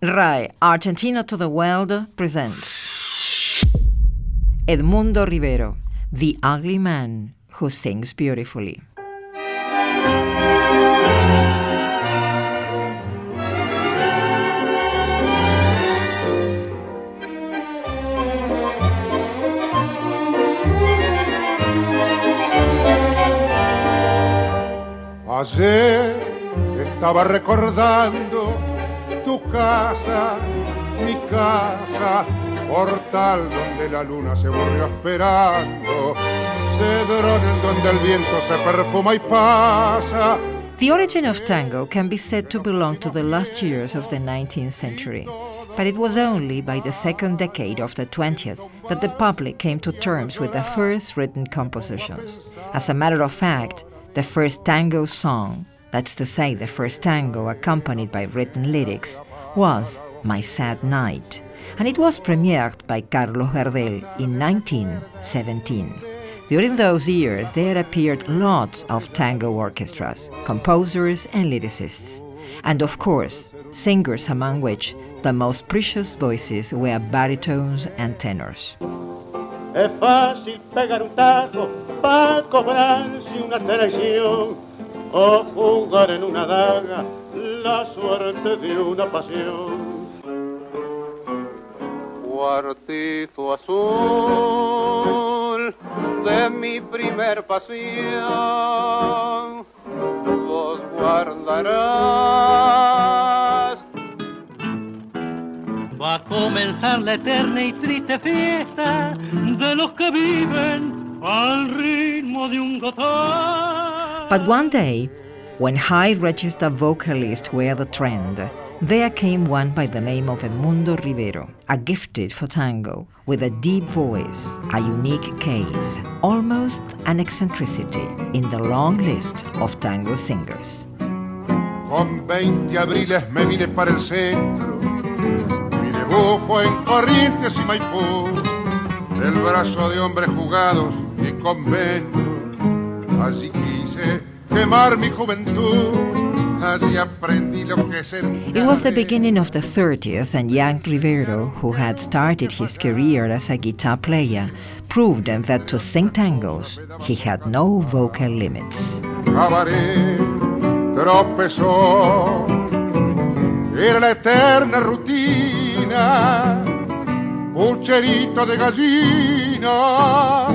RAE Argentina to the World presents Edmundo Rivero, the ugly man who sings beautifully. Ayer estaba recordando casa, mi casa, portal donde la luna se volvió esperando, cedrón en donde el viento se perfuma y pasa. The origin of tango can be said to belong to the last years of the 19th century. But it was only by the second decade of the 20th that the public came to terms with the first written compositions. As a matter of fact, the first tango song, that's to say, the first tango accompanied by written lyrics, was My Sad Night, and it was premiered by Carlos Gardel in 1917. During those years, there appeared lots of tango orchestras, composers, and lyricists, and of course, singers among which the most precious voices were baritones and tenors. Es fácil pegar un para cobrarse una traición o jugar en una daga la suerte de una pasión. Cuartito azul de mi primer pasión, vos guardarás. Va a comenzar la eterna y triste fiesta de los que viven al ritmo de un gotán. But one day, when high register vocalists were the trend, there came one by the name of Edmundo Rivero, a gifted for tango, with a deep voice, a unique case, almost an eccentricity in the long list of tango singers. Con 20 abriles me vine para el centro, mi en Corrientes y Maipú, el brazo de hombres jugados y allí quemar mi juventud. Así aprendí lo que es It was the beginning of the 30s, and young Rivero, who had started his career as a guitar player, proved that to sing tangos, he had no vocal limits. Cabaret tropezó, era la eterna rutina, pucherito de gallina,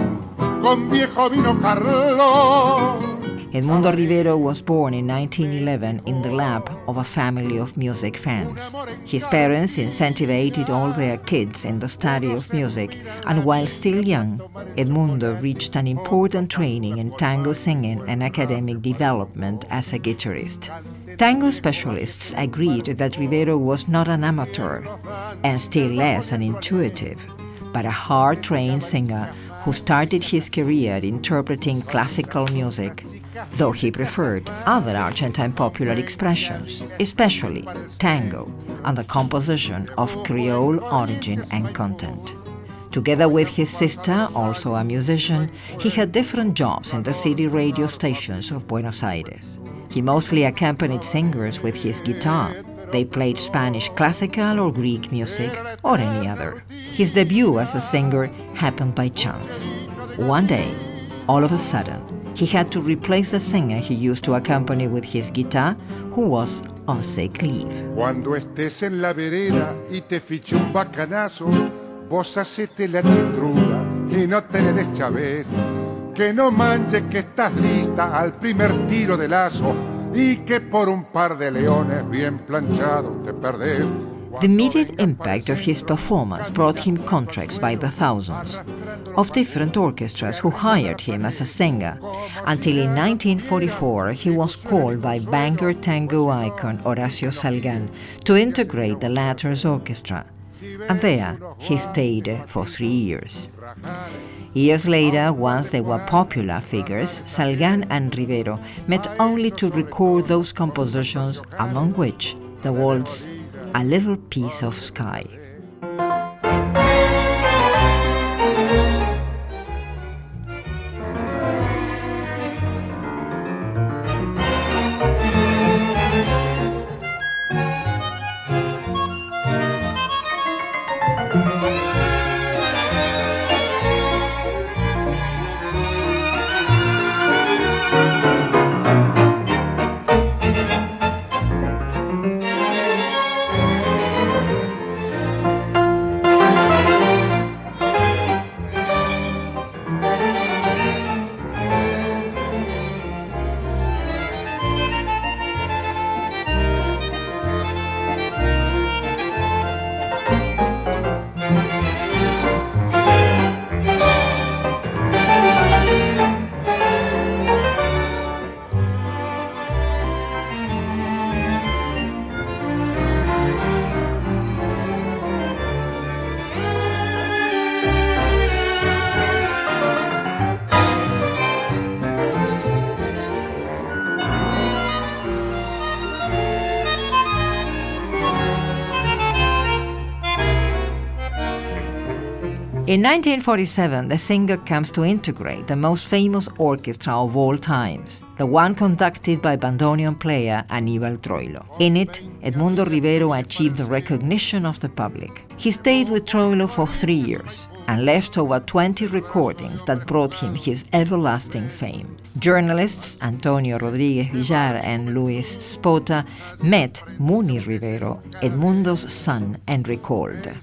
con viejo vino carlón. Edmundo Rivero was born in 1911 in the lap of a family of music fans. His parents incentivized all their kids in the study of music, and while still young, Edmundo reached an important training in tango singing and academic development as a guitarist. Tango specialists agreed that Rivero was not an amateur, and still less an intuitive, but a hard trained singer who started his career interpreting classical music though he preferred other Argentine popular expressions, especially tango and the composition of Creole origin and content. Together with his sister, also a musician, he had different jobs in the city radio stations of Buenos Aires. He mostly accompanied singers with his guitar. They played Spanish classical or Greek music or any other. His debut as a singer happened by chance. One day, all of a sudden, he had to replace the singer he used to accompany with his guitar, who was on sick leave. Cuando estés en la vereda y te fiche un bacanazo, vos hacete la y no te le des. Que no manches que estás lista al primer tiro de lazo y que por un par de leones bien planchados te perdés. The immediate impact of his performance brought him contracts by the thousands of different orchestras who hired him as a singer, until in 1944 he was called by banker tango icon Horacio Salgán to integrate the latter's orchestra, and there he stayed for three years. Years later, once they were popular figures, Salgán and Rivero met only to record those compositions, among which the waltz A Little Piece of Sky. In 1947, the singer comes to integrate the most famous orchestra of all times, the one conducted by bandoneon player Aníbal Troilo. In it, Edmundo Rivero achieved the recognition of the public. He stayed with Troilo for three years and left over 20 recordings that brought him his everlasting fame. Journalists Antonio Rodriguez Villar and Luis Spota met Muni Rivero, Edmundo's son, and recalled. It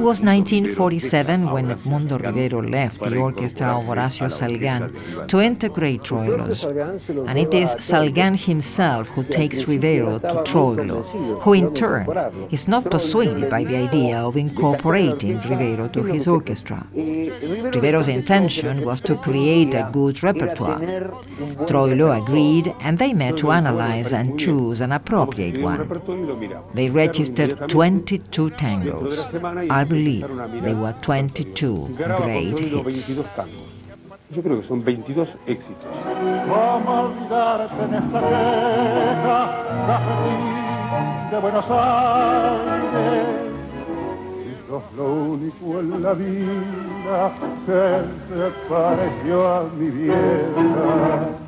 was 1947 when Edmundo Rivero left the orchestra of Horacio Salgán to integrate Troilo's, and it is Salgán himself who takes Rivero to Troilo, who in turn is not persuaded by the idea of incorporating Rivero to his orchestra. Rivero's intention was to create a good repertoire. Troilo agreed, and they met to analyze and choose an appropriate one. They registered 22 tangos. I believe there were 22 great hits. Yo creo que son 22 éxitos. ¿Cómo olvidarte en esta vieja de Buenos Aires? Lo único en la vida que se pareció a mi vieja.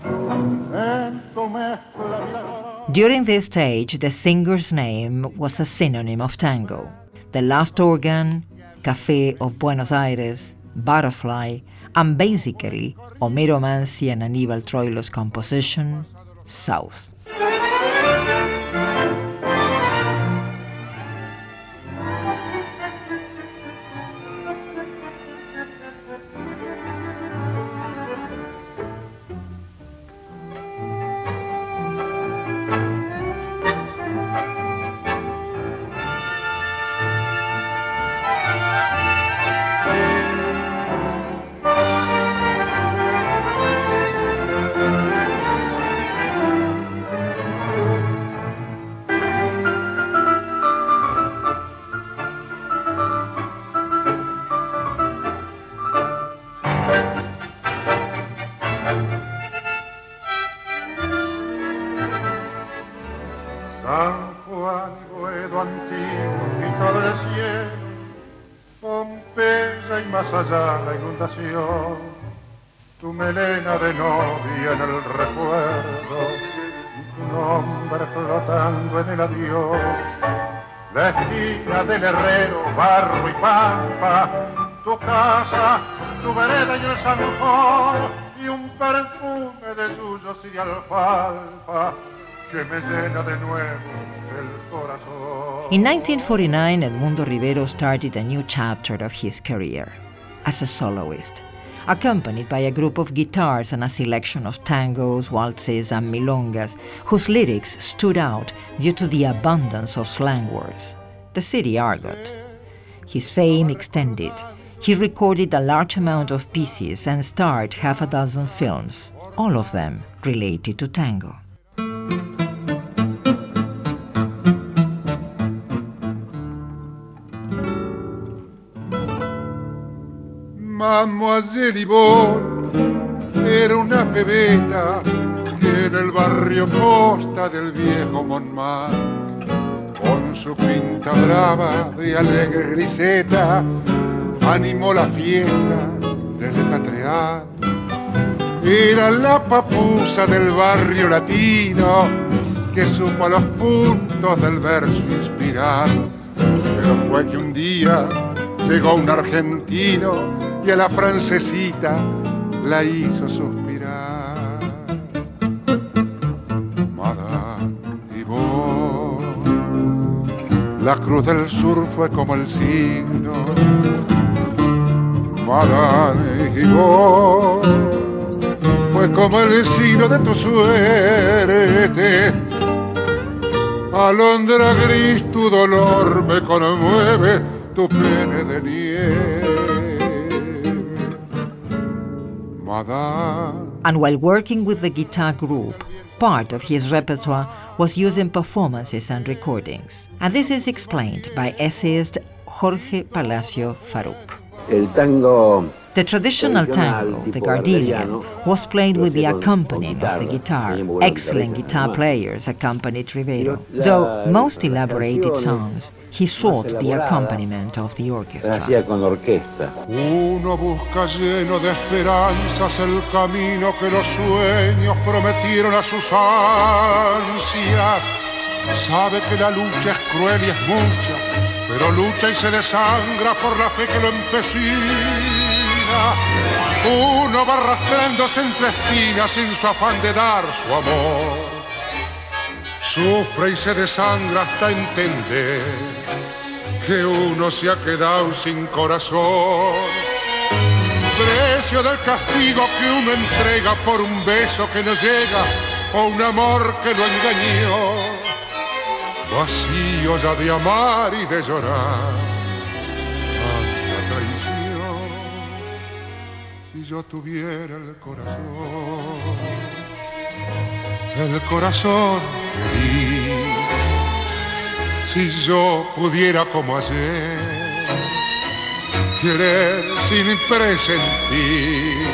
During this stage, the singer's name was a synonym of tango. The Last Organ, Café of Buenos Aires, Butterfly, and basically Homero Manzi and Aníbal Troilo's composition, South. Tu melena de novia en el recuerdo, tu nombre flotando en el adiós, la esquina del herrero, barro y pampa, tu casa, tu vereda y el zanjón, y un perfume de suyos y de alfalfa In 1949, Edmundo Rivero started a new chapter of his career as a soloist, accompanied by a group of guitars and a selection of tangos, waltzes, and milongas, whose lyrics stood out due to the abundance of slang words. The city argot. His fame extended. He recorded a large amount of pieces and starred half a dozen films, all of them related to tango. Mademoiselle Yvonne era una pebeta que en el barrio costa del viejo Montmartre, con su pinta brava de alegre griseta, animó la fiesta del Catreal. Era la papusa del barrio latino que supo a los puntos del verso inspirar. Pero fue que un día llegó un argentino y a la francesita la hizo suspirar. Madame y vos, la cruz del sur fue como el signo. Madame y vos, fue como el signo de tu suerte. Alondra gris, tu dolor me conmueve, tu pene de nieve. And while working with the guitar group, part of his repertoire was used in performances and recordings. And this is explained by essayist Jorge Palacio Faruk. El tango The traditional tango, the Gardelian, was played with the accompaniment of the guitar. Excellent guitar players accompanied Rivero. Though most elaborated songs, he sought the accompaniment of the orchestra. Uno busca lleno de esperanzas el camino que los sueños prometieron a sus ansias. Sabe que la lucha es cruel y es mucha, pero lucha y se desangra por la fe que lo empecina. Uno va arrastrándose entre espinas sin su afán de dar su amor. Sufre y se desangra hasta entender que uno se ha quedado sin corazón. Precio del castigo que uno entrega por un beso que no llega o un amor que lo engañó. Vacío ya de amar y de llorar yo tuviera el corazón, el corazón que di, si yo pudiera como ayer, querer sin presentir.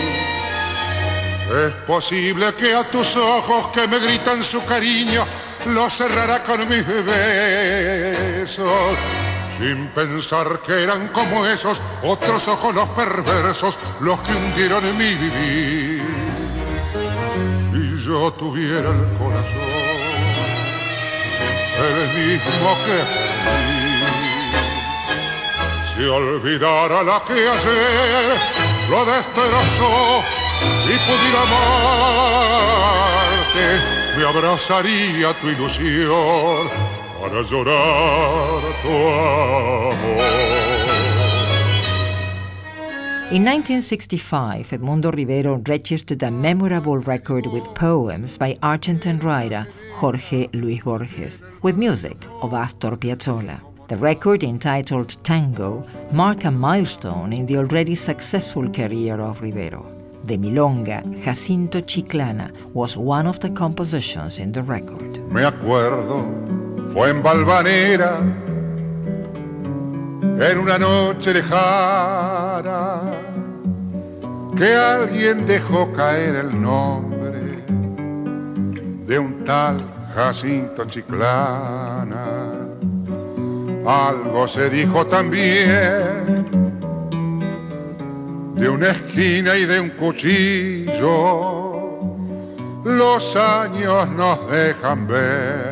Es posible que a tus ojos que me gritan su cariño, lo cerrará con mis besos sin pensar que eran como esos otros ojos los perversos los que hundieron en mi vivir. Si yo tuviera el corazón, el mismo que si olvidara la que ayer lo destrozó y pudiera amarte, me abrazaría tu ilusión para llorar tu amor. In 1965, Edmundo Rivero registered a memorable record with poems by Argentine writer Jorge Luis Borges, with music of Astor Piazzolla. The record, entitled Tango, marked a milestone in the already successful career of Rivero. The Milonga, Jacinto Chiclana was one of the compositions in the record. Me acuerdo fue en Valvanera, en una noche lejana, que alguien dejó caer el nombre de un tal Jacinto Chiclana. Algo se dijo también de una esquina y de un cuchillo. Los años nos dejan ver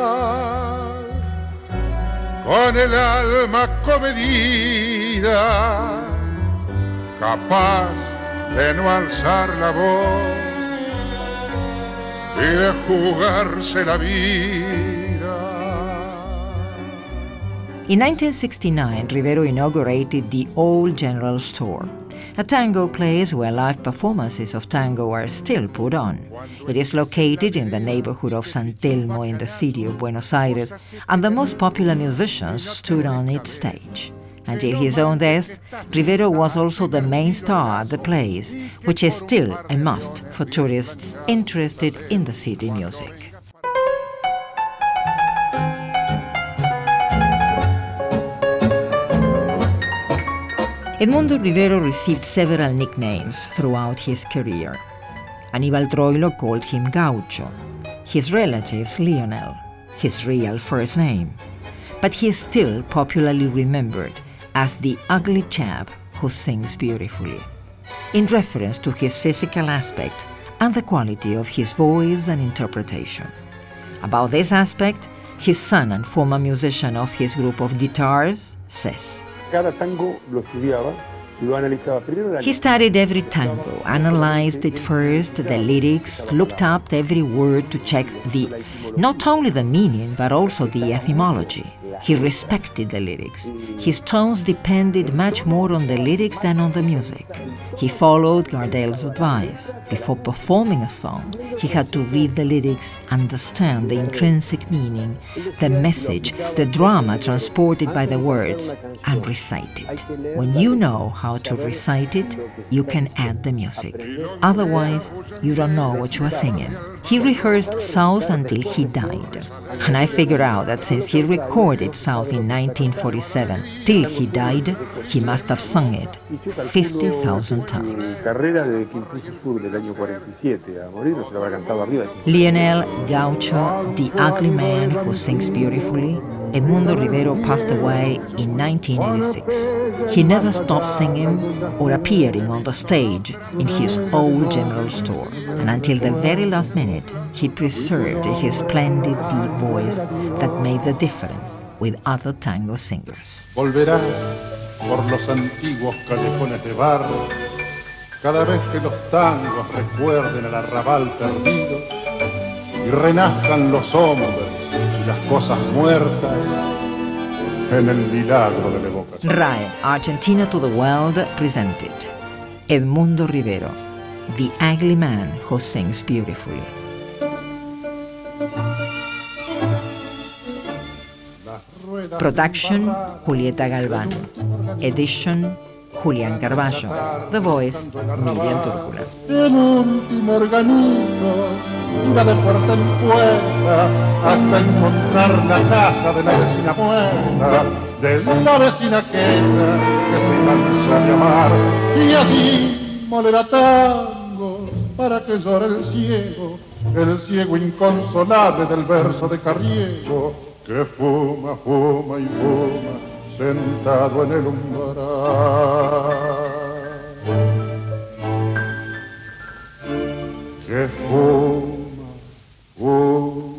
con el alma comedida, capaz de no alzar la voz y de jugarse la vida. In 1969, Rivero inaugurated the Old General Store a tango place where live performances of tango are still put on. It is located in the neighborhood of San Telmo in the city of Buenos Aires, and the most popular musicians stood on its stage. Until his own death, Rivero was also the main star at the place, which is still a must for tourists interested in the city music. Edmundo Rivero received several nicknames throughout his career. Aníbal Troilo called him Gaucho, his relatives Lionel, his real first name. But he is still popularly remembered as the ugly chap who sings beautifully, in reference to his physical aspect and the quality of his voice and interpretation. About this aspect, his son and former musician of his group of guitars says cada tango lo estudiaba he studied every tango, analyzed it first, the lyrics, looked up every word to check the not only the meaning but also the etymology. He respected the lyrics. His tones depended much more on the lyrics than on the music. He followed Gardel's advice. Before performing a song, he had to read the lyrics, understand the intrinsic meaning, the message, the drama transported by the words, and recite it. When you know how to recite it, you can add the music. Otherwise, you don't know what you are singing. He rehearsed South until he died. And I figured out that since he recorded South in 1947 till he died, he must have sung it 50,000 times. Lionel Gaucho, the ugly man who sings beautifully, Edmundo Rivero passed away in 1986. He never stopped singing or appearing on the stage in his old general store, and until the very last minute, he preserved his splendid deep voice that made the difference with other tango singers. Volverás por los antiguos callejones de barro cada vez que los tangos recuerden el arrabal perdido y renazcan los hombres las cosas muertas en el milagro de la evocación. RAE, Argentina to the World, presented Edmundo Rivero, the ugly man who sings beautifully. Production, Julieta Galván. Edition, Julián Carballo. The Voice, Miriam Túrcula. Iba de puerta en puerta hasta encontrar la casa de la vecina muerta, de la vecina aquella que se cansó de amar y así molera tango para que llore el ciego, el ciego inconsolable del verso de Carriego que fuma, fuma y fuma sentado en el umbral. Que fuma Whoa.